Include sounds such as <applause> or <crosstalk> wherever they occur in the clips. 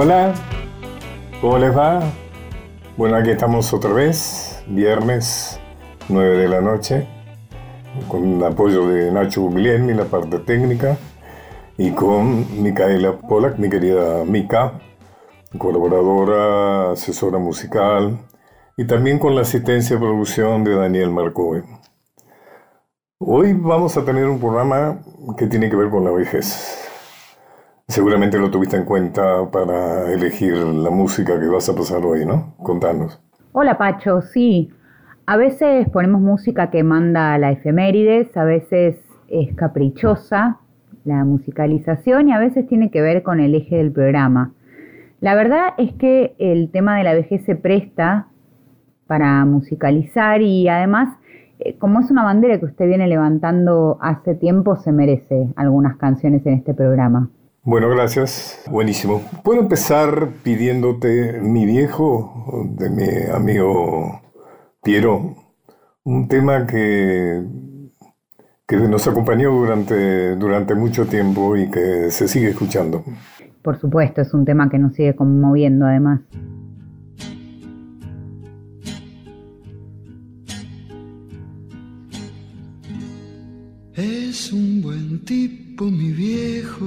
Hola, ¿cómo les va? Bueno, aquí estamos otra vez, viernes 9 de la noche, con el apoyo de Nacho Guglielmi, la parte técnica, y con Micaela Polak, mi querida Mica, colaboradora, asesora musical, y también con la asistencia de producción de Daniel Marcove. Hoy vamos a tener un programa que tiene que ver con la vejez. Seguramente lo tuviste en cuenta para elegir la música que vas a pasar hoy, ¿no? Contanos. Hola Pacho, sí. A veces ponemos música que manda la efemérides, a veces es caprichosa la musicalización y a veces tiene que ver con el eje del programa. La verdad es que el tema de la vejez se presta para musicalizar y además, eh, como es una bandera que usted viene levantando hace tiempo, se merece algunas canciones en este programa. Bueno, gracias. Buenísimo. ¿Puedo empezar pidiéndote Mi viejo de mi amigo Piero? Un tema que, que nos acompañó durante, durante mucho tiempo y que se sigue escuchando. Por supuesto, es un tema que nos sigue conmoviendo además. Es un buen tipo, mi viejo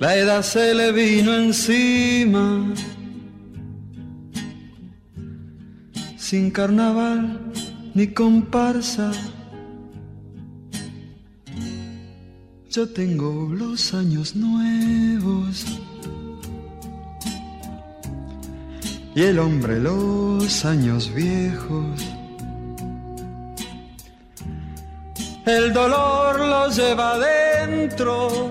La edad se le vino encima. Sin carnaval ni comparsa, yo tengo los años nuevos. Y el hombre los años viejos. El dolor lo lleva adentro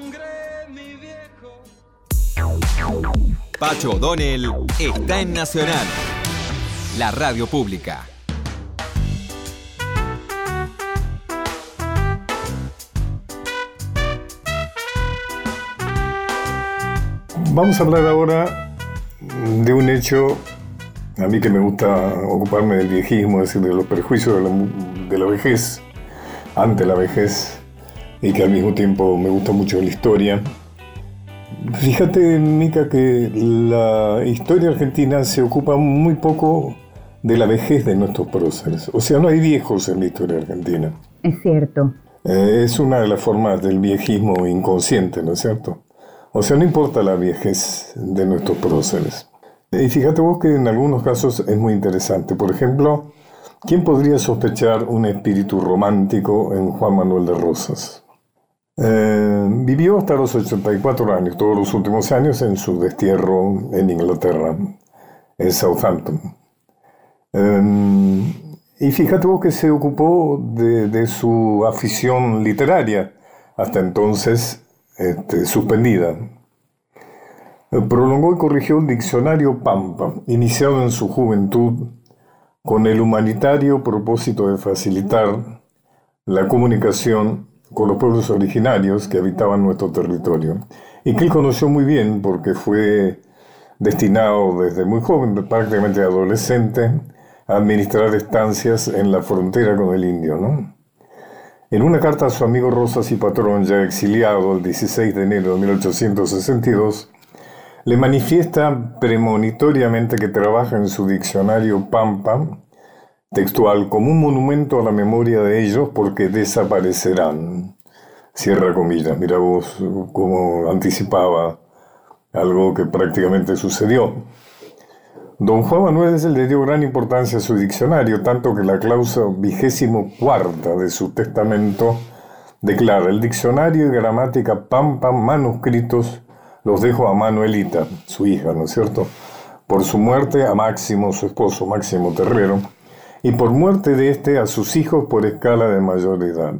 Pacho O'Donnell está en Nacional, la radio pública. Vamos a hablar ahora de un hecho, a mí que me gusta ocuparme del viejismo, es decir, de los perjuicios de la, de la vejez, ante la vejez, y que al mismo tiempo me gusta mucho la historia. Fíjate, Mica, que la historia argentina se ocupa muy poco de la vejez de nuestros próceres. O sea, no hay viejos en la historia argentina. Es cierto. Eh, es una de las formas del viejismo inconsciente, ¿no es cierto? O sea, no importa la viejez de nuestros próceres. Y fíjate vos que en algunos casos es muy interesante. Por ejemplo, ¿quién podría sospechar un espíritu romántico en Juan Manuel de Rosas? Eh, vivió hasta los 84 años, todos los últimos años, en su destierro en Inglaterra, en Southampton. Em, y fíjate vos que se ocupó de, su afición literaria, hasta entonces este, suspendida. Prolongó y corrigió un diccionario Pampa, iniciado en su juventud con el humanitario propósito de facilitar la comunicación con los pueblos originarios que habitaban nuestro territorio, y que él conoció muy bien porque fue destinado desde muy joven, prácticamente adolescente, administrar estancias en la frontera con el indio, ¿no? En una carta a su amigo Rosas y patrón, ya exiliado el 16 de enero de 1862, le manifiesta premonitoriamente que trabaja en su diccionario Pampa, textual, como un monumento a la memoria de ellos porque desaparecerán. Cierra comillas, mira vos cómo anticipaba algo que prácticamente sucedió. Don Juan Manuel le dio gran importancia a su diccionario, tanto que la cláusula vigésimo cuarta de su testamento declara el diccionario y gramática Pampa manuscritos los dejo a Manuelita, su hija, ¿no es cierto? Por su muerte a Máximo, su esposo Máximo Terrero, y por muerte de este a sus hijos por escala de mayor edad.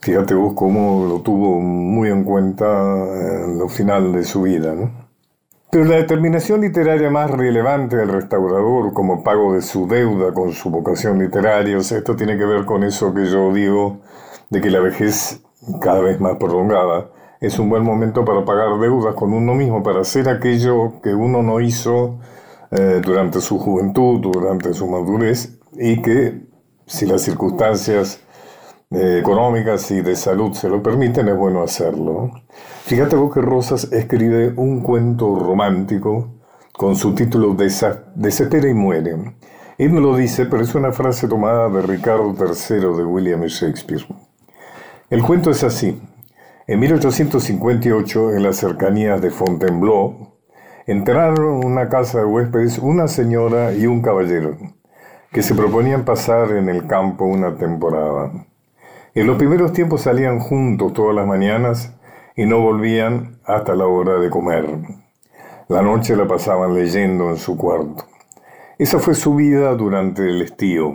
Fíjate vos cómo lo tuvo muy en cuenta en lo final de su vida. Pero la determinación literaria más relevante del restaurador como pago de su deuda con su vocación literaria, esto tiene que ver con eso que yo digo de que la vejez cada vez más prolongada es un buen momento para pagar deudas con uno mismo, para hacer aquello que uno no hizo eh, durante su juventud, durante su madurez, y que si las circunstancias eh, económicas y de salud se lo permiten, es bueno hacerlo. Fíjate vos que Rosas escribe un cuento romántico con su título Desespera y muere. Él no lo dice, pero es una frase tomada de Ricardo III de William Shakespeare. El cuento es así. En 1858, en las cercanías de Fontainebleau, entraron en una casa de huéspedes una señora y un caballero que se proponían pasar en el campo una temporada. En los primeros tiempos salían juntos todas las mañanas y no volvían hasta la hora de comer. La noche la pasaban leyendo en su cuarto. Esa fue su vida durante el estío.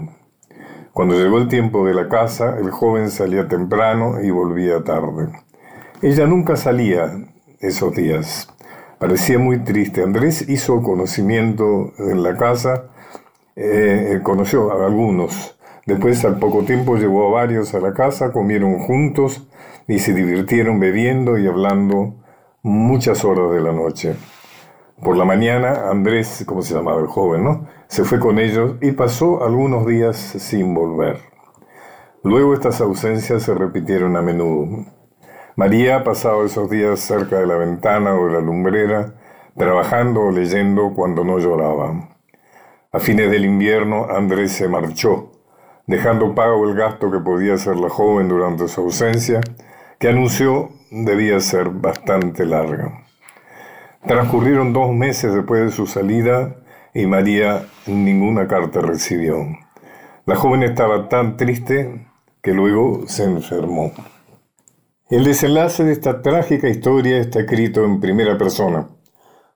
Cuando llegó el tiempo de la casa, el joven salía temprano y volvía tarde. Ella nunca salía esos días. Parecía muy triste. Andrés hizo conocimiento en la casa, eh, conoció a algunos Después, al poco tiempo, llevó a varios a la casa, comieron juntos y se divirtieron bebiendo y hablando muchas horas de la noche. Por la mañana, Andrés, como se llamaba el joven, ¿no? Se fue con ellos y pasó algunos días sin volver. Luego estas ausencias se repitieron a menudo. María pasaba esos días cerca de la ventana o de la lumbrera, trabajando o leyendo cuando no lloraba. A fines del invierno, Andrés se marchó dejando pago el gasto que podía hacer la joven durante su ausencia, que anunció debía ser bastante larga. Transcurrieron dos meses después de su salida y María ninguna carta recibió. La joven estaba tan triste que luego se enfermó. El desenlace de esta trágica historia está escrito en primera persona,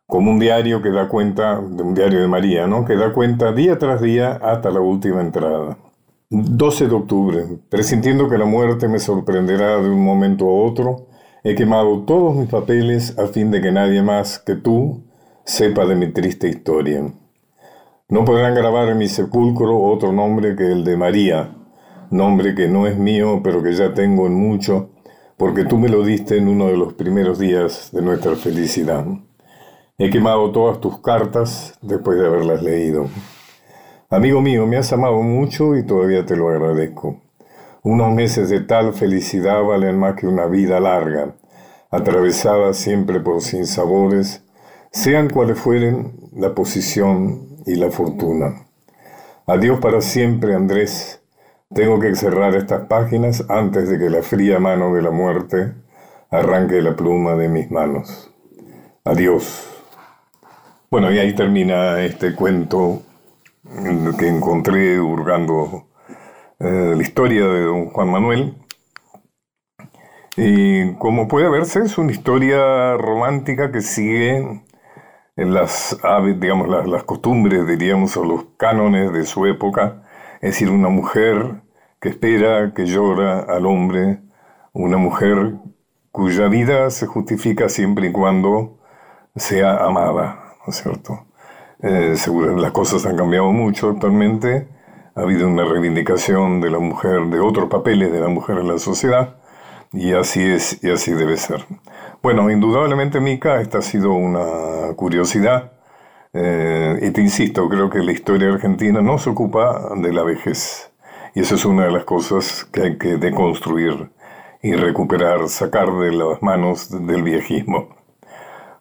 como un diario que da cuenta, de un diario de María, ¿no? que da cuenta día tras día hasta la última entrada. 12 de octubre. Presintiendo que la muerte me sorprenderá de un momento a otro, he quemado todos mis papeles a fin de que nadie más que tú sepa de mi triste historia. No podrán grabar en mi sepulcro otro nombre que el de María, nombre que no es mío, pero que ya tengo en mucho, porque tú me lo diste en uno de los primeros días de nuestra felicidad. He quemado todas tus cartas después de haberlas leído. Amigo mío, me has amado mucho y todavía te lo agradezco. Unos meses de tal felicidad valen más que una vida larga, atravesada siempre por sinsabores, sean cuales fueren la posición y la fortuna. Adiós para siempre, Andrés. Tengo que cerrar estas páginas antes de que la fría mano de la muerte arranque la pluma de mis manos. Adiós. Bueno, y ahí termina este cuento que encontré hurgando eh, la historia de don Juan Manuel. Y como puede verse, es una historia romántica que sigue en las, digamos, las, las costumbres, diríamos, o los cánones de su época. Es decir, una mujer que espera, que llora al hombre, una mujer cuya vida se justifica siempre y cuando sea amada, ¿no es cierto? Eh, seguro, las cosas han cambiado mucho actualmente, ha habido una reivindicación de la mujer, de otros papeles de la mujer en la sociedad, y así es, y así debe ser. Bueno, indudablemente, Mica, esta ha sido una curiosidad, eh, y te insisto, creo que la historia argentina no se ocupa de la vejez, y eso es una de las cosas que hay que deconstruir y recuperar, sacar de las manos del viejismo.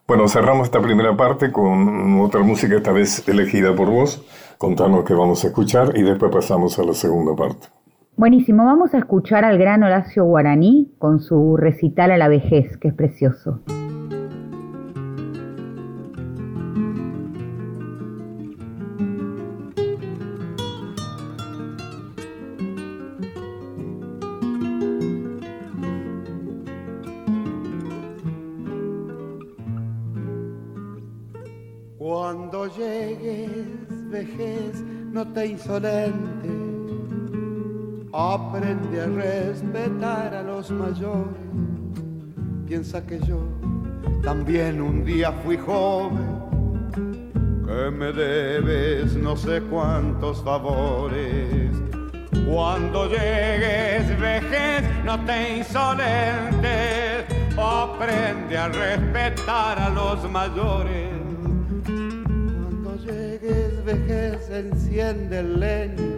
Bueno, cerramos esta primera parte con otra música, esta vez elegida por vos. Contanos qué vamos a escuchar y después pasamos a la segunda parte. Buenísimo, vamos a escuchar al gran Horacio Guaraní con su recital a la vejez, que es precioso. Vejez, no te insolente. Aprende a respetar a los mayores. Piensa que yo también un día fui joven. Que me debes no sé cuántos favores. Cuando llegues, vejez, no te insolentes. Aprende a respetar a los mayores vejez enciende el leño,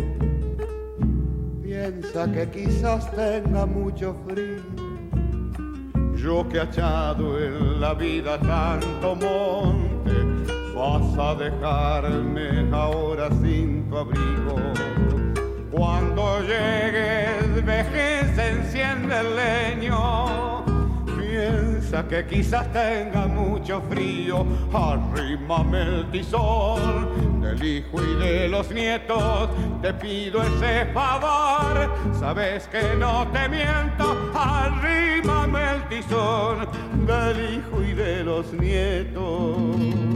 piensa que quizás tenga mucho frío. Yo que he echado en la vida tanto monte, vas a dejarme ahora sin tu abrigo. Cuando llegues vejez enciende el leño piensa que quizás tenga mucho frío, arrímame el tizón del hijo y de los nietos, te pido ese favor, sabes que no te miento, arrímame el tizón del hijo y de los nietos.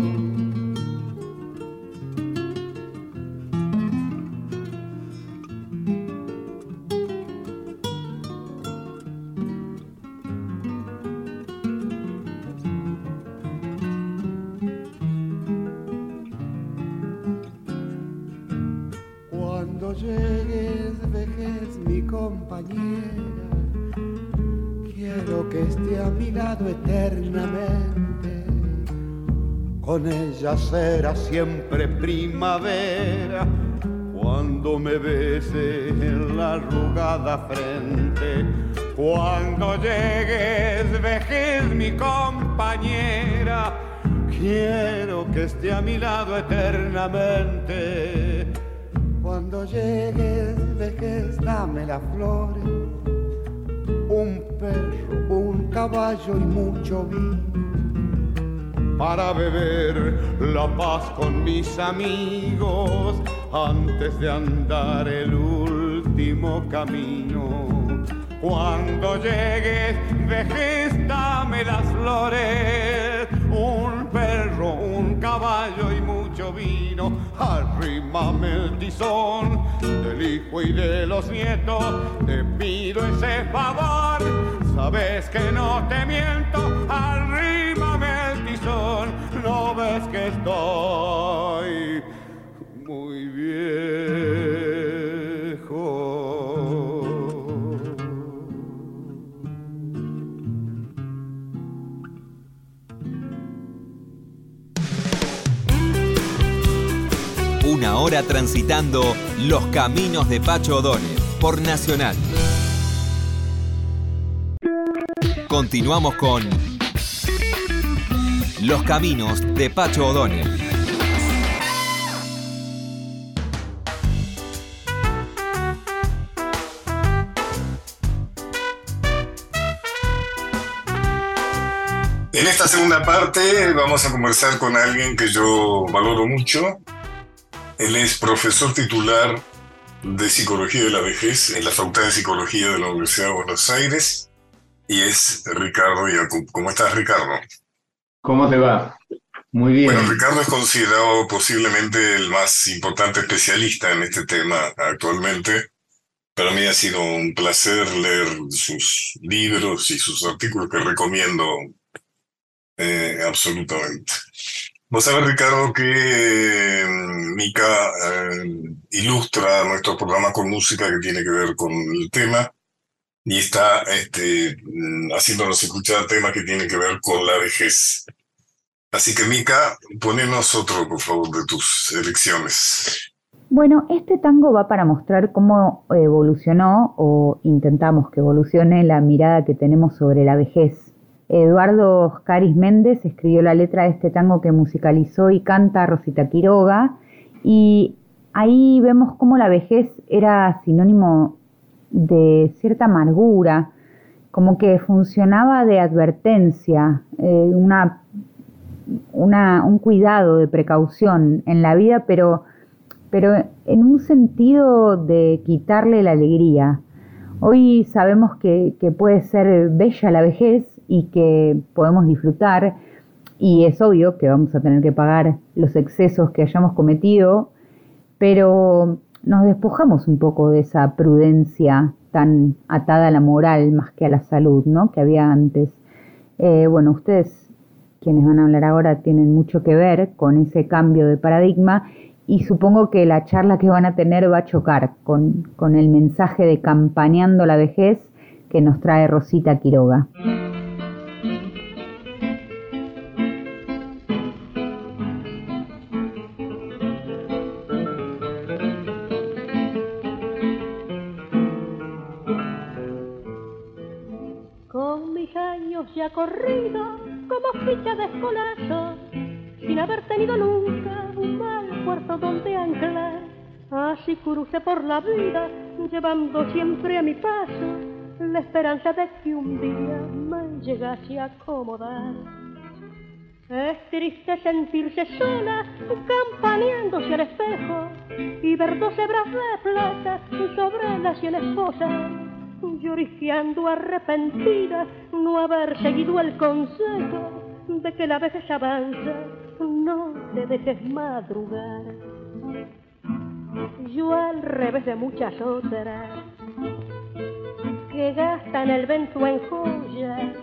Quiero que esté a mi lado eternamente. Con ella será siempre primavera cuando me bese en la arrugada frente. Cuando llegues, vejez, mi compañera, quiero que esté a mi lado eternamente cuando llegues, dejes, dame las flores, un perro, un caballo y mucho vino. Para beber la paz con mis amigos antes de andar el último camino. Cuando llegues, vejez, dame las flores, un perro, un caballo y mucho vino. El tizón del hijo y de los nietos, te pido ese favor. Sabes que no te miento, arrímame el tizón, no ves que estoy muy viejo. Una hora transitando los caminos de Pacho O'Donnell por Nacional. Continuamos con Los Caminos de Pacho O'Donnell. En esta segunda parte vamos a conversar con alguien que yo valoro mucho. Él es profesor titular de Psicología de la Vejez en la Facultad de Psicología de la Universidad de Buenos Aires y es Ricardo Yacob. ¿Cómo estás, Ricardo? ¿Cómo te va? Muy bien. Bueno, Ricardo es considerado posiblemente el más importante especialista en este tema actualmente. Para mí ha sido un placer leer sus libros y sus artículos que recomiendo eh, absolutamente. Vos sabés, Ricardo, que mm, Mica eh, ilustra nuestro programa con música que tiene que ver con el tema y está este, mm, haciéndonos escuchar temas que tienen que ver con la vejez. Así que, Mica, ponenos otro, por favor, de tus elecciones. Bueno, este tango va para mostrar cómo evolucionó o intentamos que evolucione la mirada que tenemos sobre la vejez Eduardo Caris Méndez escribió la letra de este tango que musicalizó y canta Rosita Quiroga y ahí vemos cómo la vejez era sinónimo de cierta amargura, como que funcionaba de advertencia, eh, una, un cuidado de precaución en la vida, pero, pero en un sentido de quitarle la alegría. Hoy sabemos que puede ser bella la vejez, y que podemos disfrutar y es obvio que vamos a tener que pagar los excesos que hayamos cometido, pero nos despojamos un poco de esa prudencia tan atada a la moral más que a la salud, ¿no? Que había antes. Eh, bueno, ustedes, quienes van a hablar ahora, tienen mucho que ver con ese cambio de paradigma y supongo que la charla que van a tener va a chocar con, con el mensaje de campañando la vejez que nos trae Rosita Quiroga. Como ficha de escolazo, sin haber tenido nunca un mal puerto donde anclar. Así crucé por la vida, llevando siempre a mi paso la esperanza de que un día me llegase a acomodar. Es triste sentirse sola, campaneándose al espejo y ver dos hebras de plata sobre la sien esposa lloriqueando arrepentida no haber seguido el consejo de que la vejez avanza, no te dejes madrugar. Yo al revés de muchas otras que gastan el vento en joyas,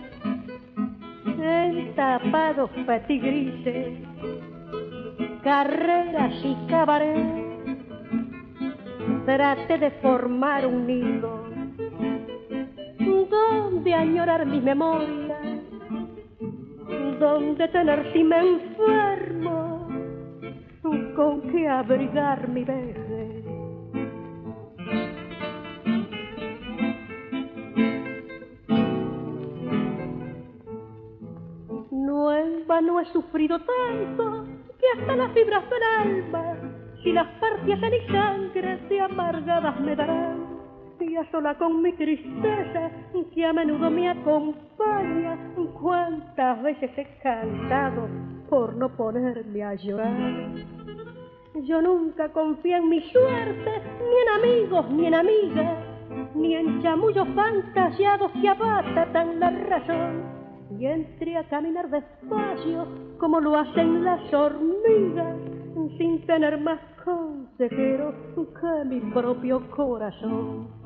en tapados petigrises, carreras y cabaret, trate de formar un nido donde añorar mi memoria, donde tener si me enfermo, con qué abrigar mi vejez. No en vano he sufrido tanto que hasta las fibras del alma, si las partias en mi sangre de amargadas me darán sola con mi tristeza que a menudo me acompaña. Cuántas veces he cantado por no ponerme a llorar. Yo nunca confío en mi suerte, ni en amigos, ni en amigas, ni en chamullos fantasiados que abatan la razón. Y entré a caminar despacio como lo hacen las hormigas, sin tener más consejero que mi propio corazón.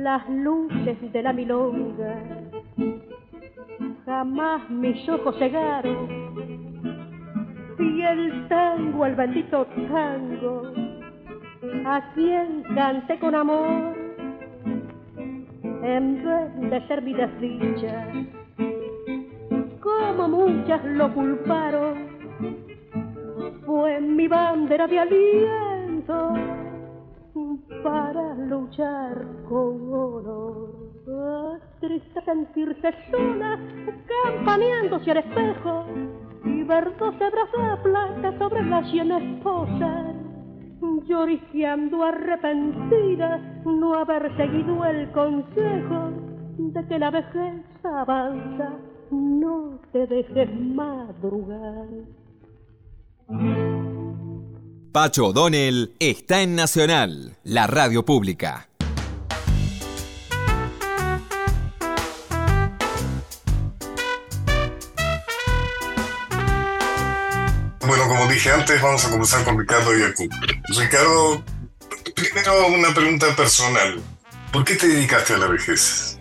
Las luces de la milonga. Jamás mis ojos cegaron. Y el tango, el bendito tango, a quien canté con amor, en vez de ser mi desdicha, como muchas lo culparon fue mi bandera de aliento para luchar con honor. sentirse sola, campaneándose al espejo y ver dos hebras de plata sobre la sien esposa, lloriqueando arrepentida no haber seguido el consejo de que la vejez avanza, no te dejes madrugar. Pacho O'Donnell está en Nacional, la radio pública. Bueno, como dije antes, vamos a comenzar con Ricardo Yacu. Ricardo, primero una pregunta personal. ¿Por qué te dedicaste a la vejez?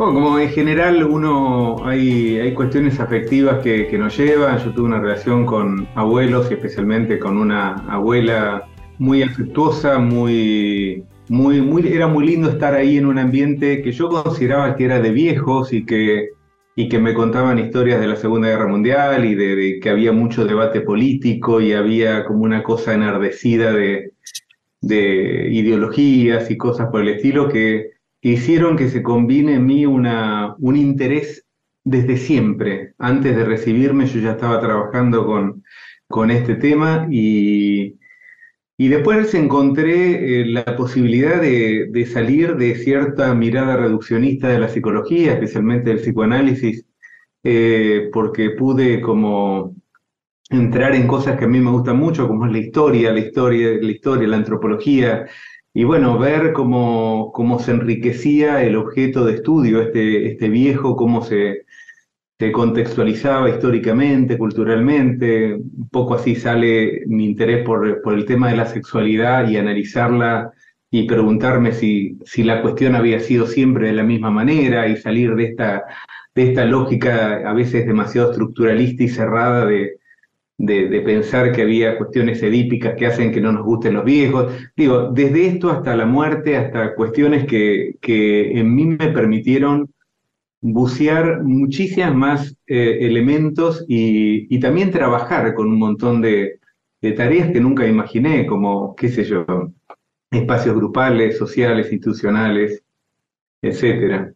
Bueno, como en general uno hay, hay cuestiones afectivas que, que, nos llevan. Yo tuve una relación con abuelos y especialmente con una abuela muy afectuosa, muy, muy, muy, era muy lindo estar ahí en un ambiente que yo consideraba que era de viejos y que, y que me contaban historias de la Segunda Guerra Mundial y de, de que había mucho debate político y había como una cosa enardecida de, de ideologías y cosas por el estilo que hicieron que se combine en mí un interés desde siempre. Antes de recibirme yo ya estaba trabajando con, con este tema y, y después encontré eh, la posibilidad de, de, salir de cierta mirada reduccionista de la psicología, especialmente del psicoanálisis, eh, porque pude como entrar en cosas que a mí me gustan mucho, como es la historia, la historia, la historia, la antropología, y bueno, ver cómo, cómo se enriquecía el objeto de estudio, este, este viejo, cómo se, se contextualizaba históricamente, culturalmente, un poco así sale mi interés por, por el tema de la sexualidad y analizarla y preguntarme si, si la cuestión había sido siempre de la misma manera y salir de esta, de esta lógica a veces demasiado estructuralista y cerrada de, de, pensar que había cuestiones edípicas que hacen que no nos gusten los viejos. Digo, desde esto hasta la muerte, hasta cuestiones que, que en mí me permitieron bucear muchísimas más eh, elementos y, y, también trabajar con un montón de, de, tareas que nunca imaginé, como, qué sé yo, espacios grupales, sociales, institucionales, etcétera.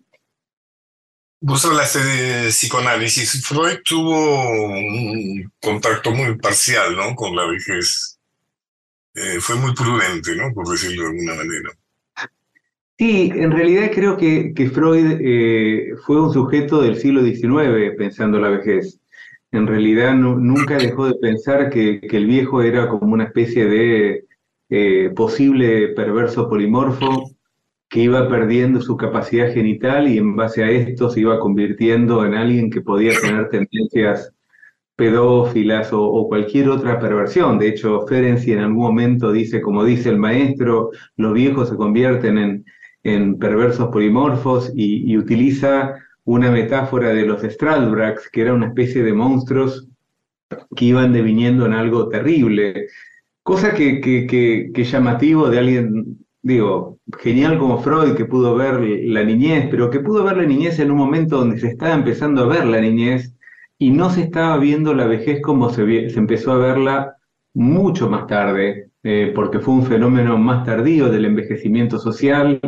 Vos hablaste de psicoanálisis. Freud tuvo un contacto muy parcial ¿no? con la vejez. Eh, fue muy prudente, ¿no? por decirlo de alguna manera. Sí, en realidad creo que, que Freud eh, fue un sujeto del siglo XIX pensando la vejez. En realidad no, nunca dejó de pensar que, que, el viejo era como una especie de eh, posible perverso polimorfo que iba perdiendo su capacidad genital y en base a esto se iba convirtiendo en alguien que podía tener tendencias pedófilas o, cualquier otra perversión. De hecho, Ferenczi en algún momento dice, como dice el maestro, los viejos se convierten en, en perversos polimorfos y, y, utiliza una metáfora de los Stralbrax, que era una especie de monstruos que iban deviniendo en algo terrible. Cosa que, que, que, que llamativo de alguien digo, genial como Freud que pudo ver la niñez, pero que pudo ver la niñez en un momento donde se estaba empezando a ver la niñez y no se estaba viendo la vejez como se, se empezó a verla mucho más tarde, eh, porque fue un fenómeno más tardío del envejecimiento social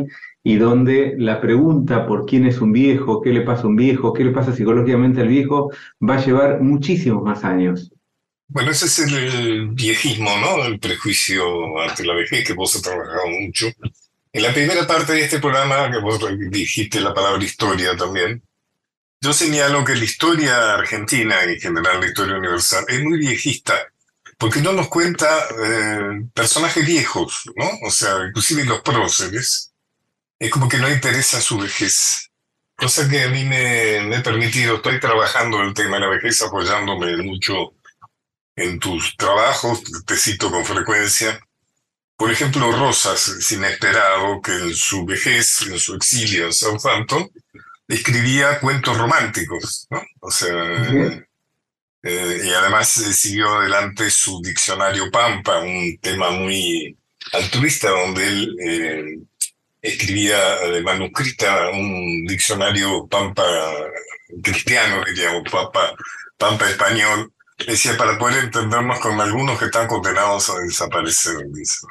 y donde la pregunta por quién es un viejo, qué le pasa a un viejo, qué le pasa psicológicamente al viejo, va a llevar muchísimos más años. Bueno, ese es el viejismo, ¿no? El prejuicio ante la vejez que vos has trabajado mucho. En la primera parte de este programa, que vos dijiste la palabra historia también, yo señalo que la historia argentina, en general la historia universal, es muy viejista, porque no nos cuenta eh, personajes viejos, ¿no? O sea, inclusive los próceres, es como que no interesa su vejez. Cosa que a mí me, me he permitido, estoy trabajando el tema de la vejez apoyándome mucho en tus trabajos, te cito con frecuencia, por ejemplo, Rosas Inesperado, que en su vejez, en su exilio en Southampton, escribía cuentos románticos, ¿no? O sea, uh-huh. eh, y además eh, siguió adelante su diccionario Pampa, un tema muy altruista, donde él eh, escribía de manuscrita un diccionario Pampa cristiano, diríamos, Pampa, Pampa español, Decía, para poder entendernos con algunos que están condenados a desaparecer, dice.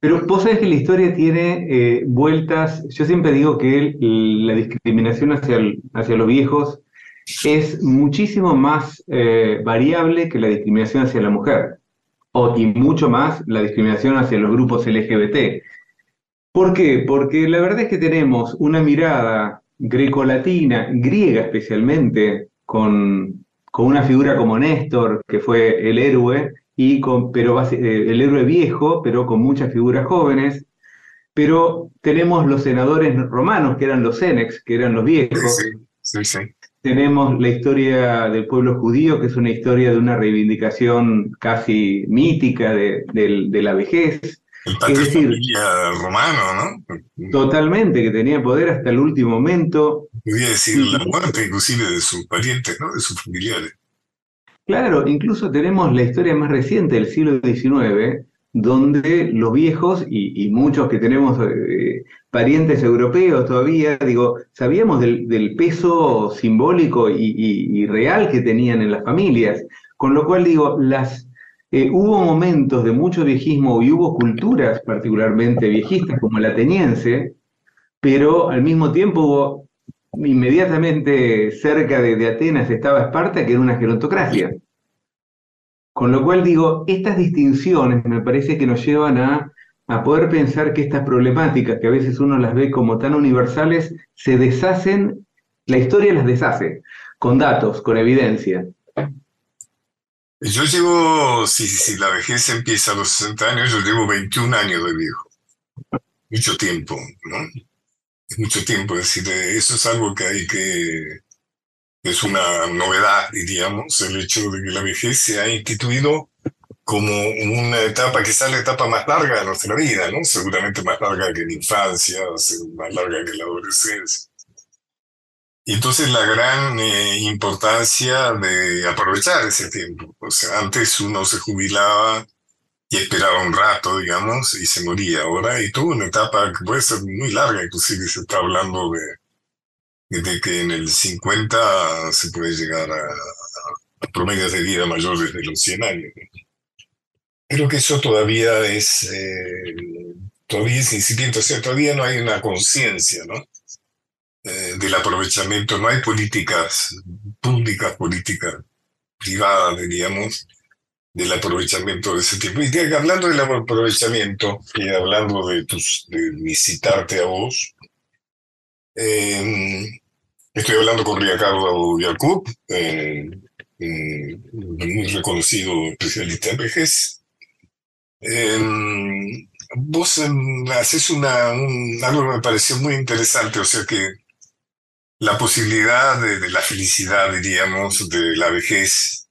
Pero vos sabés que la historia tiene eh, vueltas, yo siempre digo que la discriminación hacia, hacia los viejos es muchísimo más eh, variable que la discriminación hacia la mujer, o, y mucho más la discriminación hacia los grupos LGBT. ¿Por qué? Porque la verdad es que tenemos una mirada grecolatina, griega especialmente, con, con una figura como Néstor, que fue el héroe, y con, pero eh, el héroe viejo, pero con muchas figuras jóvenes. Pero tenemos los senadores romanos, que eran los Cenex, que eran los viejos. Sí, sí, tenemos la historia del pueblo judío, que es una historia de una reivindicación casi mítica de, la vejez. El es decir, romano, ¿no? Totalmente, que tenía poder hasta el último momento. Podría decir la muerte inclusive de sus parientes, ¿no? De sus familiares. Claro, incluso tenemos la historia más reciente del siglo XIX, donde los viejos y, muchos que tenemos eh, parientes europeos todavía, digo, sabíamos del, peso simbólico y, real que tenían en las familias, con lo cual digo, las, eh, hubo momentos de mucho viejismo y hubo culturas particularmente viejistas como el ateniense, pero al mismo tiempo hubo inmediatamente cerca de, Atenas estaba Esparta, que era una gerontocracia. Con lo cual digo, estas distinciones me parece que nos llevan a, poder pensar que estas problemáticas, que a veces uno las ve como tan universales, se deshacen, la historia las deshace, con datos, con evidencia. Yo llevo, si, si la vejez empieza a los 60 años, yo llevo 21 años de viejo. Mucho tiempo, ¿no? Mucho tiempo. Es decir, eso es algo que hay que es una novedad, diríamos, el hecho de que la vejez se ha instituido como una etapa, quizás la etapa más larga de nuestra vida, ¿no? Seguramente más larga que la infancia, más larga que la adolescencia. Y entonces la gran eh, importancia de aprovechar ese tiempo. O sea, antes uno se jubilaba y esperaba un rato, digamos, y se moría. Ahora y tuvo una etapa que puede ser muy larga, inclusive se está hablando de de que en el 50 se puede llegar a, promedios de vida mayores de los 100 años. Creo que eso todavía es, eh, todavía es incipiente, o sea, todavía no hay una conciencia, ¿no? Eh, del aprovechamiento, no hay políticas públicas, políticas privadas, diríamos, del aprovechamiento de ese tipo. Y hablando del aprovechamiento, y hablando de, tus, de visitarte a vos, eh, estoy hablando con Ricardo Yacob, eh, muy reconocido especialista en vejez. Eh, vos em, haces una, algo que me pareció muy interesante, o sea que la posibilidad de, de, la felicidad, diríamos, de la vejez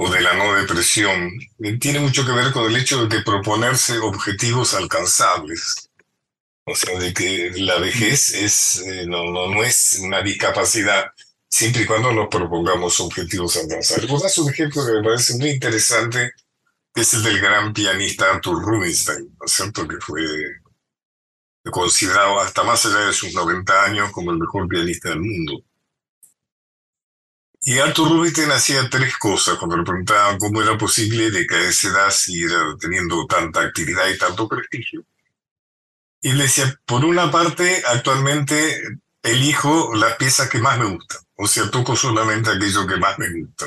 o de la no depresión, tiene mucho que ver con el hecho de que proponerse objetivos alcanzables. O sea, de que la vejez es, eh, no, no, no es una discapacidad, siempre y cuando nos propongamos objetivos alcanzables. Vos das un ejemplo que me parece muy interesante, que es el del gran pianista Arthur Rubinstein, ¿no es cierto? Que fue considerado hasta más allá de sus 90 años como el mejor pianista del mundo. Y Arthur Rubinstein hacía tres cosas cuando le preguntaban cómo era posible de que a esa edad siguiera teniendo tanta actividad y tanto prestigio. Y le decía, por una parte, actualmente elijo las piezas que más me gustan. O sea, toco solamente aquello que más me gusta.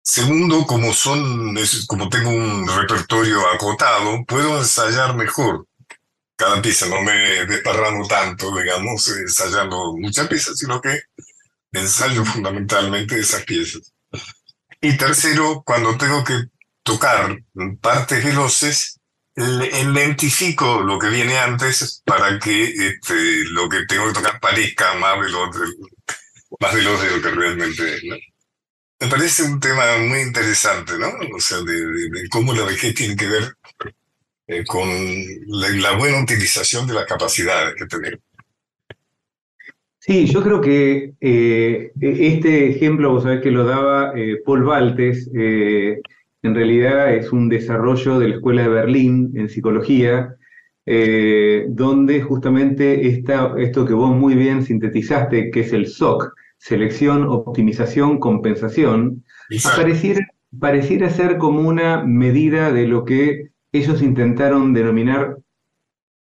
Segundo, como son, como tengo un repertorio acotado, puedo ensayar mejor cada pieza. No me desparramo tanto, digamos, ensayando muchas piezas, sino que ensayo <laughs> fundamentalmente esas piezas. Y tercero, cuando tengo que tocar partes veloces, lentifico lo que viene antes para que este, lo que tengo que tocar parezca más veloz, más veloz de lo que realmente es. Me parece un tema muy interesante, ¿no? O sea, de, cómo la vejez tiene que ver eh, con la, buena utilización de las capacidades que tenemos. Sí, yo creo que eh, e-, este ejemplo, vos sabés que lo daba eh, Paul Valtes, en realidad es un desarrollo de la Escuela de Berlín en psicología, eh, donde justamente esto que vos muy bien sintetizaste, que es el SOC, selección, optimización, compensación, pareciera, pareciera ser como una medida de lo que ellos intentaron denominar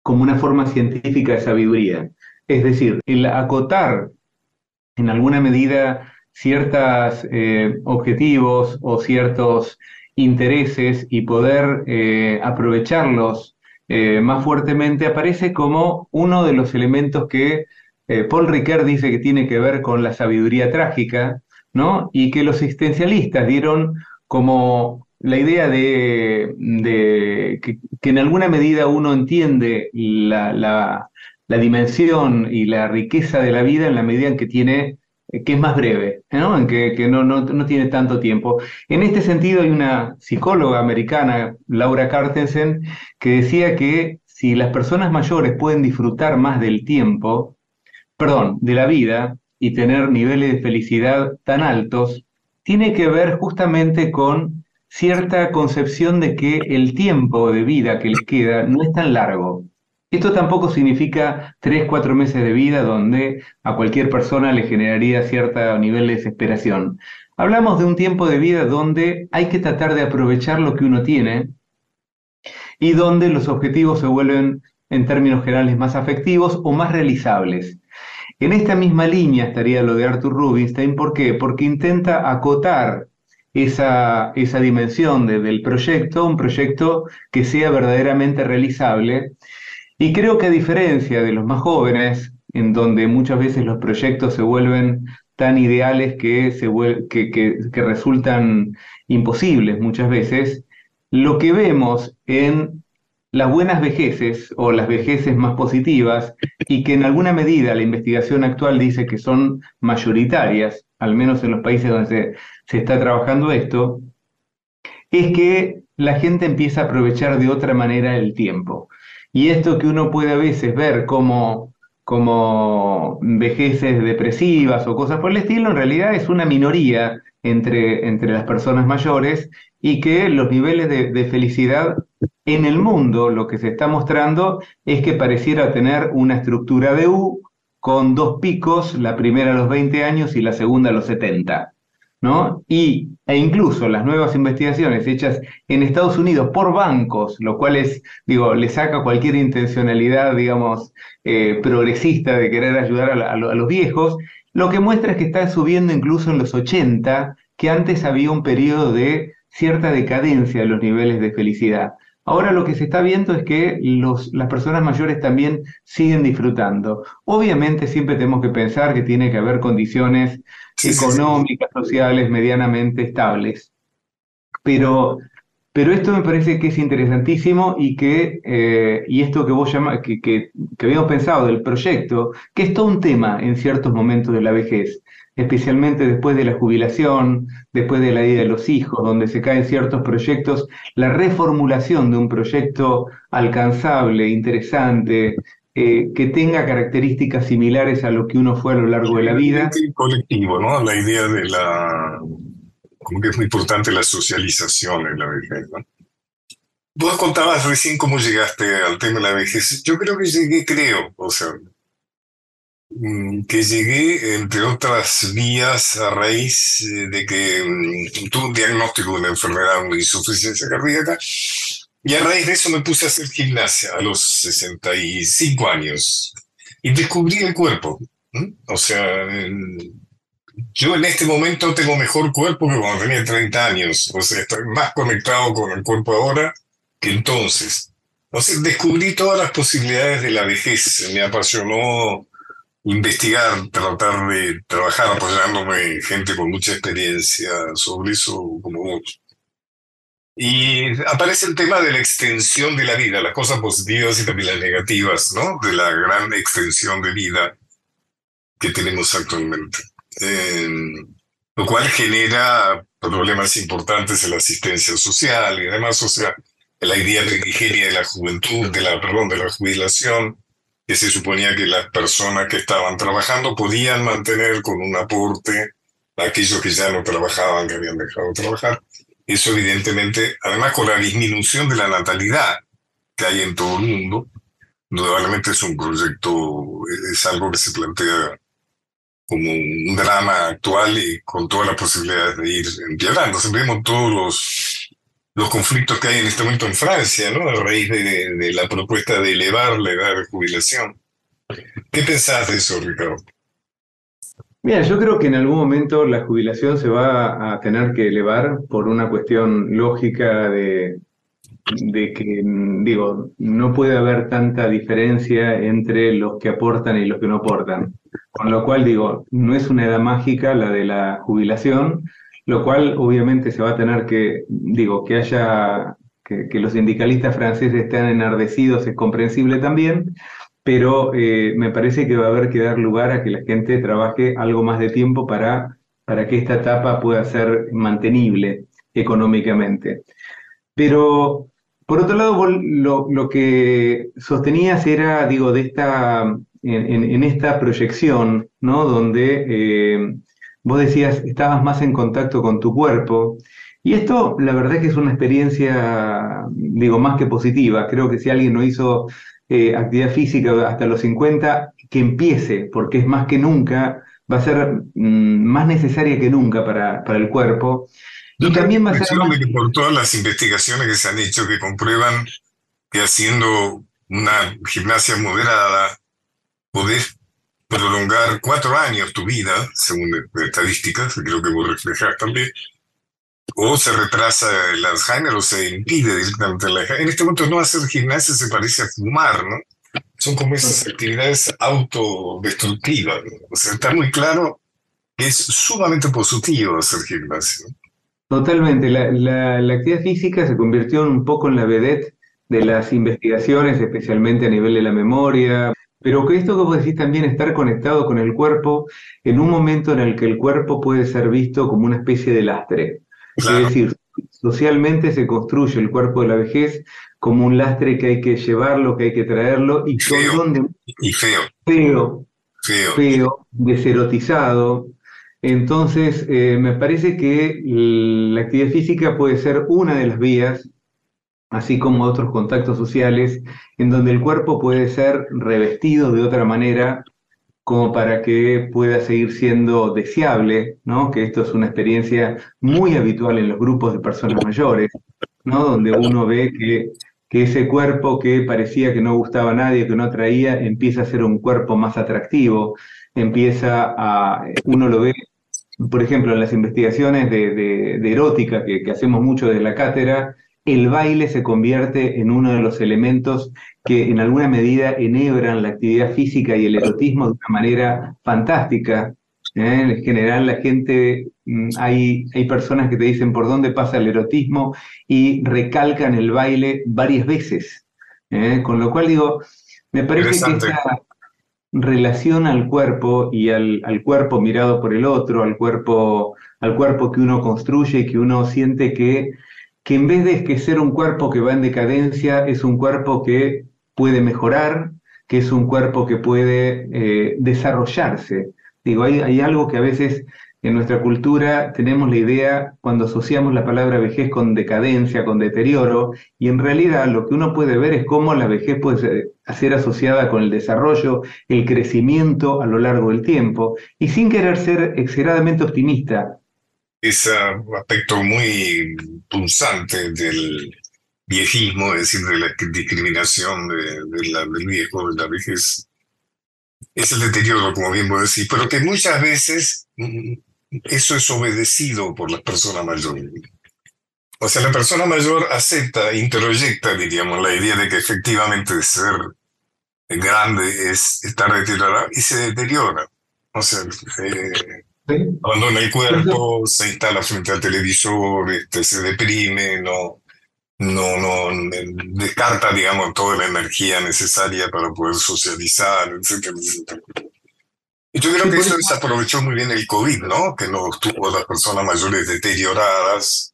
como una forma científica de sabiduría. Es decir, el acotar en alguna medida ciertos eh, objetivos o ciertos intereses y poder eh, aprovecharlos eh, más fuertemente aparece como uno de los elementos que Paul Ricoeur dice que tiene que ver con la sabiduría trágica, ¿no? Y que los existencialistas dieron como la idea de, que, en alguna medida uno entiende la, dimensión y la riqueza de la vida en la medida en que tiene que es más breve, ¿no? en que, no, no, tiene tanto tiempo. En este sentido hay una psicóloga americana, Laura Cartensen, que decía que si las personas mayores pueden disfrutar más del tiempo, perdón, de la vida y tener niveles de felicidad tan altos, tiene que ver justamente con cierta concepción de que el tiempo de vida que les queda no es tan largo. Esto tampoco significa tres, cuatro meses de vida donde a cualquier persona le generaría cierto nivel de desesperación. Hablamos de un tiempo de vida donde hay que tratar de aprovechar lo que uno tiene y donde los objetivos se vuelven en términos generales más afectivos o más realizables. En esta misma línea estaría lo de Arthur Rubinstein, ¿por qué? Porque intenta acotar esa, esa dimensión del proyecto, un proyecto que sea verdaderamente realizable. Y creo que a diferencia de los más jóvenes, en donde muchas veces los proyectos se vuelven tan ideales que, resultan imposibles muchas veces, lo que vemos en las buenas vejeces o las vejeces más positivas y que en alguna medida la investigación actual dice que son mayoritarias, al menos en los países donde se, está trabajando esto, es que la gente empieza a aprovechar de otra manera el tiempo. Y esto que uno puede a veces ver como, como vejeces depresivas o cosas por el estilo, en realidad es una minoría entre, entre las personas mayores y que los niveles de, de felicidad en el mundo lo que se está mostrando es que pareciera tener una estructura de U con dos picos, la primera a los 20 años y la segunda a los 70. ¿No? Y, e incluso las nuevas investigaciones hechas en Estados Unidos por bancos, lo cual es, digo, le saca cualquier intencionalidad, digamos, eh, progresista de querer ayudar a, a, los viejos, lo que muestra es que está subiendo incluso en los 80, que antes había un periodo de cierta decadencia de los niveles de felicidad. Ahora lo que se está viendo es que los, las personas mayores también siguen disfrutando. Obviamente siempre tenemos que pensar que tiene que haber condiciones económicas, sociales, medianamente estables. Pero, pero esto me parece que es interesantísimo y que eh, y esto que vos llamas, que, que, que habíamos pensado del proyecto, que es todo un tema en ciertos momentos de la vejez especialmente después de la jubilación, después de la vida de los hijos, donde se caen ciertos proyectos, la reformulación de un proyecto alcanzable, interesante, eh, que tenga características similares a lo que uno fue a lo largo de la vida. colectivo, ¿no? La idea de la... como que es muy importante la socialización en la vejez, ¿no? Vos contabas recién cómo llegaste al tema de la vejez. Yo creo que llegué, creo, o sea, que llegué, entre otras vías, a raíz eh, de que mm, tuve un diagnóstico de una enfermedad de insuficiencia cardíaca, y a raíz de eso me puse a hacer gimnasia a los 65 años y descubrí el cuerpo. O sea, yo en este momento tengo mejor cuerpo que cuando tenía 30 años. O sea, estoy más conectado con el cuerpo ahora que entonces. O sea, descubrí todas las posibilidades de la vejez. Me apasionó investigar, tratar de trabajar apoyándome gente con mucha experiencia sobre eso como vos. Y aparece el tema de la extensión de la vida, las cosas positivas y también las negativas, ¿no? De la gran extensión de vida que tenemos actualmente. lo cual genera problemas importantes en la asistencia social y además, o sea, la idea de la juventud, de la, perdón, de la jubilación, que se suponía que las personas que estaban trabajando podían mantener con un aporte a aquellos que ya no trabajaban, que habían dejado de trabajar. Eso evidentemente, además con la disminución de la natalidad que hay en todo el mundo, indudablemente es un proyecto, es algo que se plantea como un drama actual y con todas las posibilidades de ir empeorando. Vemos todos los los conflictos que hay en este momento en Francia, ¿no? A raíz de, de la propuesta de elevar la edad de jubilación. ¿Qué pensás de eso, Ricardo? Mira, yo creo que en algún momento la jubilación se va a tener que elevar por una cuestión lógica de, de que, digo, no puede haber tanta diferencia entre los que aportan y los que no aportan. Con lo cual, digo, no es una edad mágica la de la jubilación, lo cual obviamente se va a tener que, digo, que haya, que, los sindicalistas franceses estén enardecidos es comprensible también, pero eh, me parece que va a haber que dar lugar a que la gente trabaje algo más de tiempo para, para que esta etapa pueda ser mantenible económicamente. Pero, por otro lado, lo, lo que sostenías era, digo, de esta, en, en esta proyección, ¿no? Donde eh, vos decías, estabas más en contacto con tu cuerpo. Y esto, la verdad es que es una experiencia, digo, más que positiva. Creo que si alguien no hizo eh, actividad física hasta los 50, que empiece, porque es más que nunca, va a ser mm, más necesaria que nunca para, para el cuerpo. Y también va a ser... Por todas las investigaciones que se han hecho que comprueban que haciendo una gimnasia moderada podés prolongar cuatro años tu vida, según estadísticas, creo que vos reflejás también, o se retrasa el Alzheimer o se impide directamente el Alzheimer. En este momento no hacer gimnasia se parece a fumar, ¿no? Son como esas actividades autodestructivas. O sea, está muy claro que es sumamente positivo hacer gimnasia. Totalmente. La, la, actividad física se convirtió un poco en la vedette de las investigaciones, especialmente a nivel de la memoria. Pero que esto que vos decís también, estar conectado con el cuerpo en un momento en el que el cuerpo puede ser visto como una especie de lastre. Es decir, socialmente se construye el cuerpo de la vejez como un lastre que hay que llevarlo, que hay que traerlo y, feo, y feo. Feo, feo, feo deserotizado. Entonces, eh, me parece que la actividad física puede ser una de las vías, así como otros contactos sociales, en donde el cuerpo puede ser revestido de otra manera como para que pueda seguir siendo deseable, ¿no? que esto es una experiencia muy habitual en los grupos de personas mayores, ¿no? donde uno ve que, que ese cuerpo que parecía que no gustaba a nadie, que no atraía, empieza a ser un cuerpo más atractivo, empieza a, uno lo ve, por ejemplo, en las investigaciones de, de, erótica que, que hacemos mucho desde la cátedra, el baile se convierte en uno de los elementos que en alguna medida enhebran la actividad física y el erotismo de una manera fantástica. ¿eh? En general la gente, mm, hay, hay personas que te dicen por dónde pasa el erotismo y recalcan el baile varias veces. ¿eh? Con lo cual digo, me parece que esta relación al cuerpo y al, al, cuerpo mirado por el otro, al cuerpo, al cuerpo que uno construye y que uno siente que que en vez de que ser un cuerpo que va en decadencia, es un cuerpo que puede mejorar, que es un cuerpo que puede eh, desarrollarse. Digo, hay, hay algo que a veces en nuestra cultura tenemos la idea cuando asociamos la palabra vejez con decadencia, con deterioro, y en realidad lo que uno puede ver es cómo la vejez puede ser asociada con el desarrollo, el crecimiento a lo largo del tiempo, y sin querer ser exageradamente optimista, ese aspecto muy punzante del viejismo, es decir, de la discriminación de, la, del viejo, de la vejez, es el deterioro, como bien vos decís, pero que muchas veces mm, eso es obedecido por las personas mayores. O sea, la persona mayor acepta, introyecta, diríamos, la idea de que efectivamente ser grande es estar deteriorado y se deteriora. O sea, eh, Abandona el cuerpo, se instala frente al televisor, este, se deprime, no, no, no descarta, digamos, toda la energía necesaria para poder socializar, etcétera, Y yo creo que eso desaprovechó muy bien el COVID, ¿no? Que no tuvo a las personas mayores deterioradas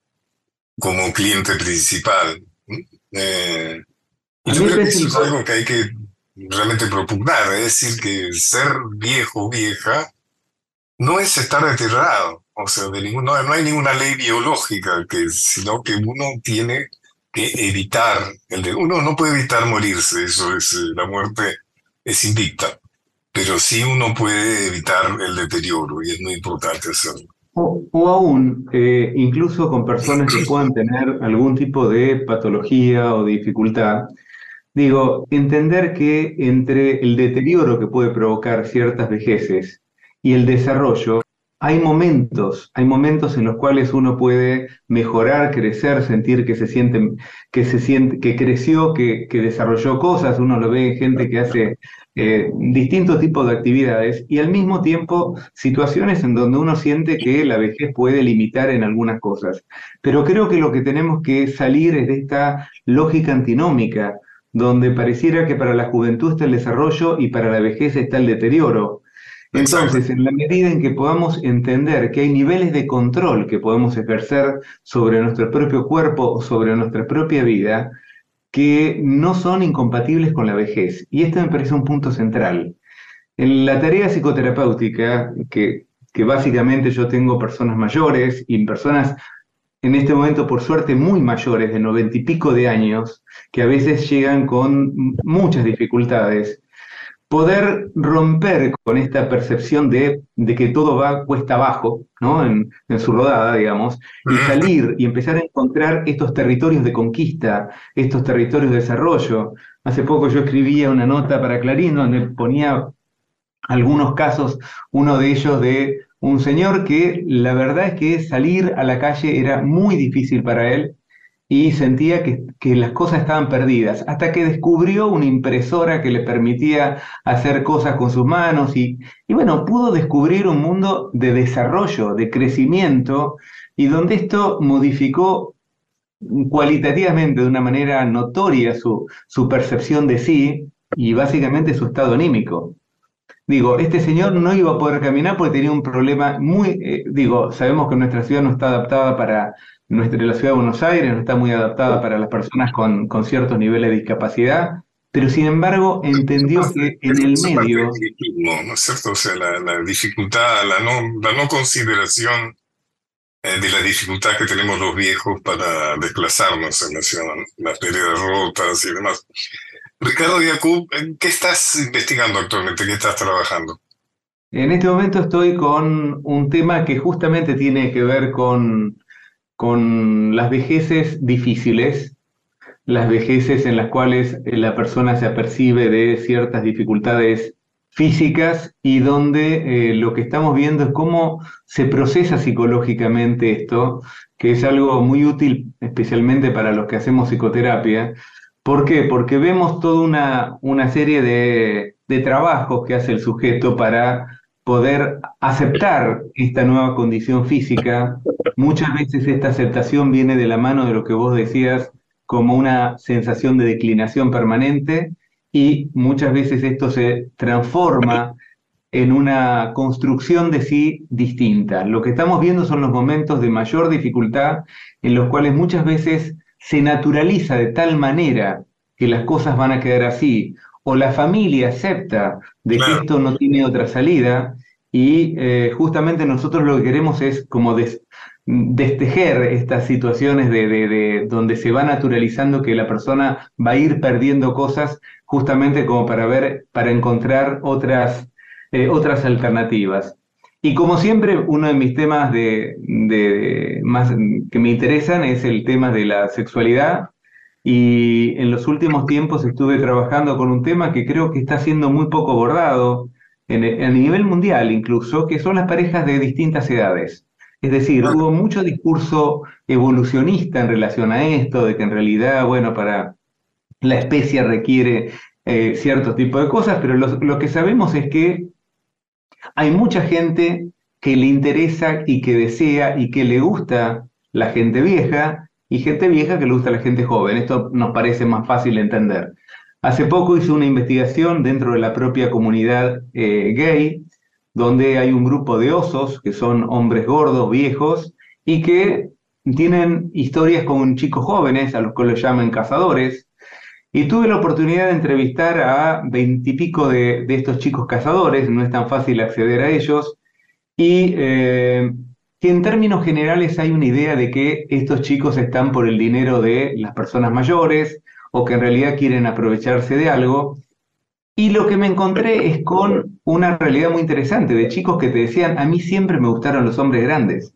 como cliente principal. Eh, y yo creo que eso es algo que hay que realmente propugnar, es decir, que ser viejo, vieja, no es estar deteriorado, o sea, de ningún, no, hay ninguna ley biológica, que, sino que uno tiene que evitar, el de, uno no puede evitar morirse, eso es, eh, la muerte es invicta, pero sí uno puede evitar el deterioro y es muy importante hacerlo. O, aún, eh, incluso con personas que puedan tener algún tipo de patología o dificultad, digo, entender que entre el deterioro que puede provocar ciertas vejeces y el desarrollo, hay momentos, hay momentos en los cuales uno puede mejorar, crecer, sentir que se siente, que se siente, que creció, que, que desarrolló cosas. Uno lo ve en gente que hace eh, distintos tipos de actividades y al mismo tiempo situaciones en donde uno siente que la vejez puede limitar en algunas cosas. Pero creo que lo que tenemos que salir es de esta lógica antinómica, donde pareciera que para la juventud está el desarrollo y para la vejez está el deterioro. Entonces, en la medida en que podamos entender que hay niveles de control que podemos ejercer sobre nuestro propio cuerpo o sobre nuestra propia vida, que no son incompatibles con la vejez. Y este me parece un punto central. En la tarea psicoterapéutica, que, que básicamente yo tengo personas mayores y personas en este momento, por suerte, muy mayores, de noventa y pico de años, que a veces llegan con muchas dificultades, poder romper con esta percepción de, que todo va cuesta abajo, ¿no? En, su rodada, digamos, y salir y empezar a encontrar estos territorios de conquista, estos territorios de desarrollo. Hace poco yo escribía una nota para Clarín donde ponía algunos casos, uno de ellos de un señor que la verdad es que salir a la calle era muy difícil para él y sentía que, las cosas estaban perdidas, hasta que descubrió una impresora que le permitía hacer cosas con sus manos y, y bueno, pudo descubrir un mundo de desarrollo, de crecimiento, y donde esto modificó cualitativamente de una manera notoria su, su percepción de sí y básicamente su estado anímico. Digo, este señor no iba a poder caminar porque tenía un problema muy, eh, digo, sabemos que nuestra ciudad no está adaptada para nuestra, la ciudad de Buenos Aires no está muy adaptada para las personas con, con ciertos niveles de discapacidad, pero sin embargo entendió que en el medio... ¿no es cierto? O sea, la, dificultad, la no, la no consideración eh, de la dificultad que tenemos los viejos para desplazarnos en la ciudad, las veredas rotas y demás. Ricardo Yacob, ¿qué estás investigando actualmente? ¿Qué estás trabajando? En este momento estoy con un tema que justamente tiene que ver con con las vejeces difíciles, las vejeces en las cuales eh, la persona se apercibe de ciertas dificultades físicas y donde eh, lo que estamos viendo es cómo se procesa psicológicamente esto, que es algo muy útil especialmente para los que hacemos psicoterapia. ¿Por qué? Porque vemos toda una, una serie de, de trabajos que hace el sujeto para poder aceptar esta nueva condición física. Muchas veces esta aceptación viene de la mano de lo que vos decías como una sensación de declinación permanente y muchas veces esto se transforma en una construcción de sí distinta. Lo que estamos viendo son los momentos de mayor dificultad en los cuales muchas veces se naturaliza de tal manera que las cosas van a quedar así, o la familia acepta de que esto no tiene otra salida, y eh, justamente nosotros lo que queremos es como destejer estas situaciones de, donde se va naturalizando que la persona va a ir perdiendo cosas justamente como para ver, para encontrar otras, eh, otras alternativas. Y como siempre, uno de mis temas de, más que me interesan es el tema de la sexualidad. Y en los últimos tiempos estuve trabajando con un tema que creo que está siendo muy poco abordado, a nivel mundial incluso, que son las parejas de distintas edades. Es decir, hubo mucho discurso evolucionista en relación a esto, de que en realidad, bueno, para la especie requiere eh, cierto tipo de cosas, pero lo, que sabemos es que hay mucha gente que le interesa y que desea y que le gusta la gente vieja y gente vieja que le gusta la gente joven. Esto nos parece más fácil de entender. Hace poco hice una investigación dentro de la propia comunidad eh, gay, donde hay un grupo de osos, que son hombres gordos, viejos, y que tienen historias con chicos jóvenes, a los que los llaman cazadores. Y tuve la oportunidad de entrevistar a veintipico de, de, estos chicos cazadores, no es tan fácil acceder a ellos, y eh, que en términos generales hay una idea de que estos chicos están por el dinero de las personas mayores, o que en realidad quieren aprovecharse de algo. Y lo que me encontré es con una realidad muy interesante de chicos que te decían, a mí siempre me gustaron los hombres grandes.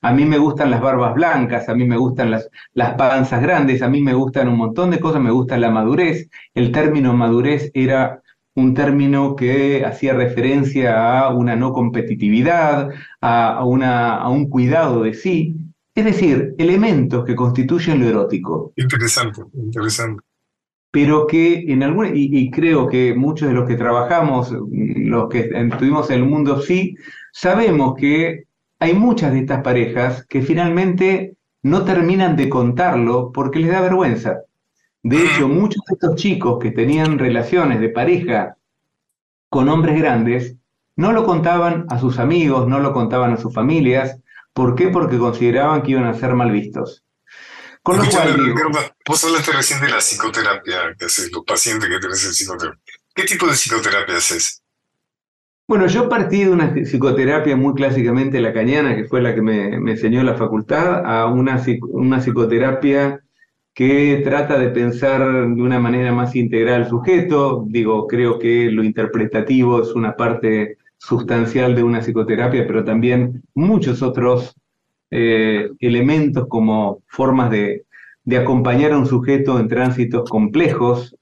A mí me gustan las barbas blancas, a mí me gustan las, las panzas grandes, a mí me gustan un montón de cosas, me gusta la madurez. El término madurez era un término que hacía referencia a una no competitividad, a, una, a un cuidado de sí, es decir, elementos que constituyen lo erótico. Interesante, interesante pero que en alguna, y, creo que muchos de los que trabajamos, los que estuvimos en el mundo sí, sabemos que hay muchas de estas parejas que finalmente no terminan de contarlo porque les da vergüenza. De hecho, muchos de estos chicos que tenían relaciones de pareja con hombres grandes, no lo contaban a sus amigos, no lo contaban a sus familias. ¿Por qué? Porque consideraban que iban a ser mal vistos. Con lo cual, vos hablaste recién de la psicoterapia que haces, los pacientes que tenés en psicoterapia. ¿Qué tipo de psicoterapia haces? Bueno, yo partí de una psicoterapia muy clásicamente lacaniana, que fue la que me, enseñó la facultad, a una, una psicoterapia que trata de pensar de una manera más integral al sujeto. Digo, creo que lo interpretativo es una parte sustancial de una psicoterapia, pero también muchos otros eh, elementos como formas de, acompañar a un sujeto en tránsitos complejos.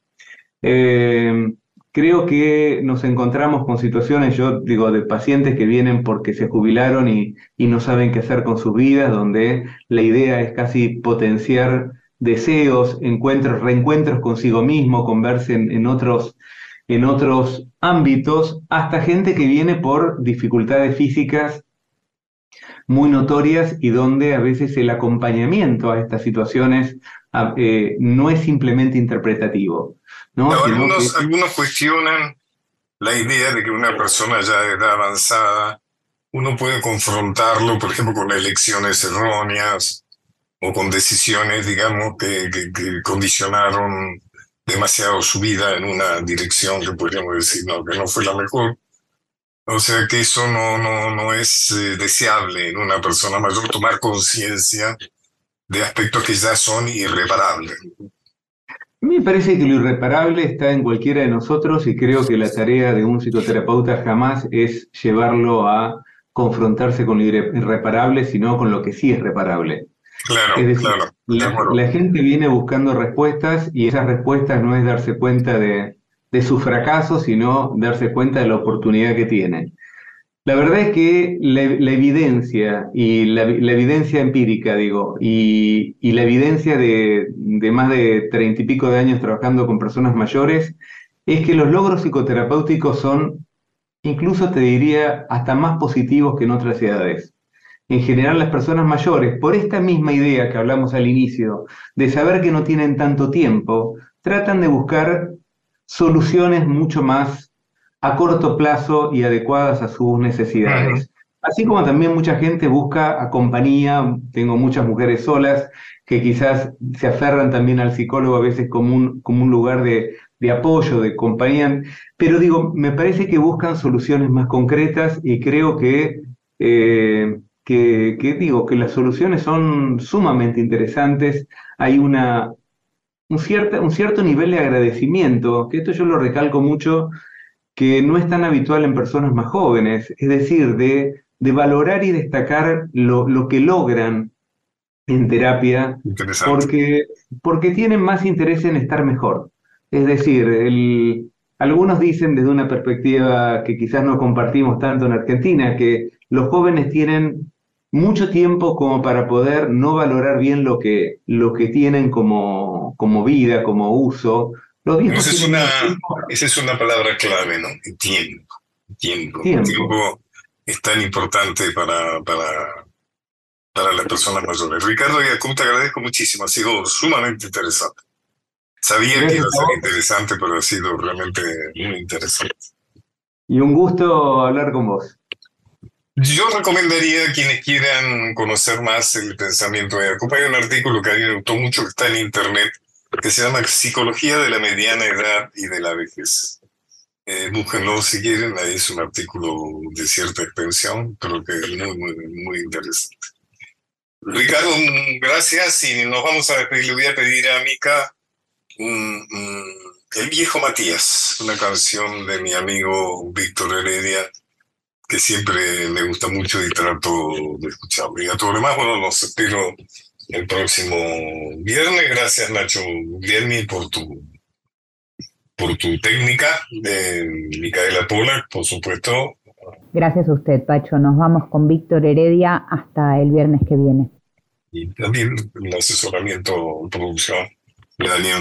Eh, creo que nos encontramos con situaciones, yo digo, de pacientes que vienen porque se jubilaron y, no saben qué hacer con sus vidas, donde la idea es casi potenciar deseos, encuentros, reencuentros consigo mismo, converse en, otros, en otros ámbitos, hasta gente que viene por dificultades físicas muy notorias y donde a veces el acompañamiento a estas situaciones eh, no es simplemente interpretativo. ¿no? algunos, algunos cuestionan la idea de que una persona ya de edad avanzada, uno puede confrontarlo, por ejemplo, con elecciones erróneas o con decisiones, digamos, que, que, condicionaron demasiado su vida en una dirección que podríamos decir no, que no fue la mejor. O sea que eso no, no, no es eh, deseable en una persona mayor tomar conciencia de aspectos que ya son irreparables. A mí me parece que lo irreparable está en cualquiera de nosotros y creo que la tarea de un psicoterapeuta jamás es llevarlo a confrontarse con lo irreparable, sino con lo que sí es reparable. Claro, claro. La, gente viene buscando respuestas y esas respuestas no es darse cuenta de, de su fracaso, sino darse cuenta de la oportunidad que tienen. La verdad es que la, evidencia, y la, evidencia empírica, digo, y, la evidencia de, más de treinta y pico de años trabajando con personas mayores, es que los logros psicoterapéuticos son, incluso te diría, hasta más positivos que en otras edades. En general, las personas mayores, por esta misma idea que hablamos al inicio, de saber que no tienen tanto tiempo, tratan de buscar soluciones mucho más a corto plazo y adecuadas a sus necesidades. Así como también mucha gente busca a compañía, tengo muchas mujeres solas que quizás se aferran también al psicólogo a veces como un, como un lugar de, apoyo, de compañía, pero digo, me parece que buscan soluciones más concretas y creo que, eh, que, que, digo, que las soluciones son sumamente interesantes. Hay una, un cierto, un cierto nivel de agradecimiento, que esto yo lo recalco mucho, que no es tan habitual en personas más jóvenes, es decir, de, de valorar y destacar lo, lo, que logran en terapia, porque, porque tienen más interés en estar mejor. Es decir, el, algunos dicen desde una perspectiva que quizás no compartimos tanto en Argentina, que los jóvenes tienen mucho tiempo como para poder no valorar bien lo que, lo que tienen como, como vida, como uso. esa, es una, esa es una palabra clave, ¿no? Tiempo. Tiempo. Tiempo, es tan importante para, para, para las personas mayores. Ricardo Yacum, te agradezco muchísimo, ha sido sumamente interesante. Sabía que iba a ser interesante, pero ha sido realmente muy interesante. Y un gusto hablar con vos. Yo recomendaría a quienes quieran conocer más el pensamiento de Jacob. Hay un artículo que a mí me gustó mucho que está en internet que se llama Psicología de la mediana edad y de la vejez. Eh, búsquenlo si quieren, ahí es un artículo de cierta extensión, pero que es muy, muy, muy interesante. Ricardo, gracias y nos vamos a despedir. Le voy a pedir a Mica un, El viejo Matías, una canción de mi amigo Víctor Heredia, que siempre me gusta mucho y trato de escucharlo. Y a todo lo demás, bueno, los espero el próximo viernes. Gracias, Nacho Guillermi, por tu, por tu técnica. de Micaela Pola, por supuesto. Gracias a usted, Pacho. Nos vamos con Víctor Heredia hasta el viernes que viene. Y también el asesoramiento en producción de Daniel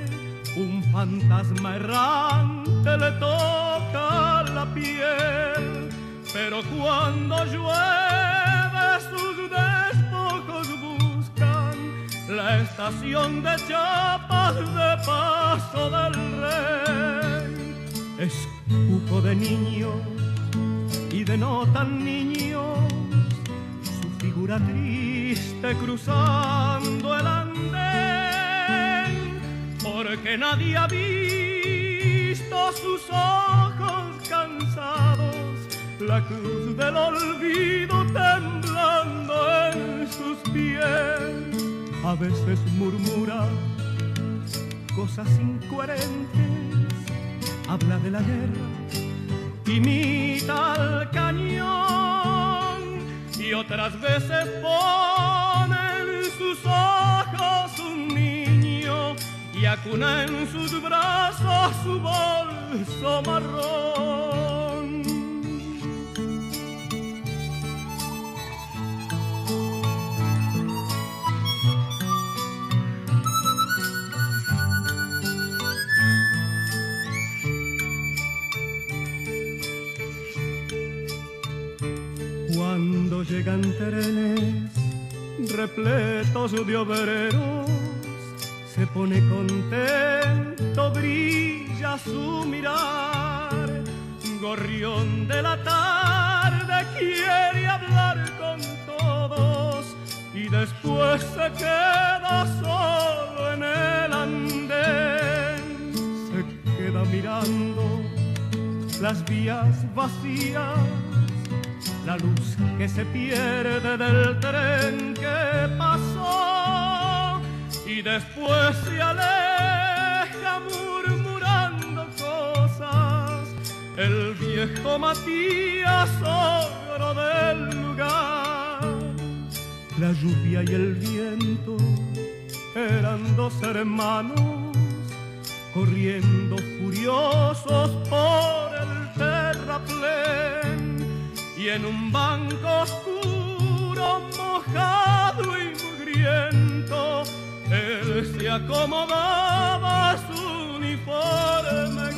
un fantasma errante le toca la piel pero cuando llueve sus despojos buscan la estación de chapas de paso del rey. Escupo de niños y de no tan niños su figura triste cruzando el porque nadie ha visto sus ojos cansados la cruz del olvido temblando en sus pies. A veces murmura cosas incoherentes, habla de la guerra, imita al cañón y otras veces pone en sus ojos y acuna en sus brazos su bolso marrón. llegan trenes repletos de obreros, pone contento, brilla su mirar. Gorrión de la tarde quiere hablar con todos y después se queda solo en el andén. Se queda mirando las vías vacías la luz que se pierde del tren que pasó y después se aleja murmurando cosas. El viejo Matías oro del lugar. La lluvia y el viento eran dos hermanos corriendo furiosos por el terraplén y en un banco oscuro, mojado y mugriento, él se acomodaba su uniforme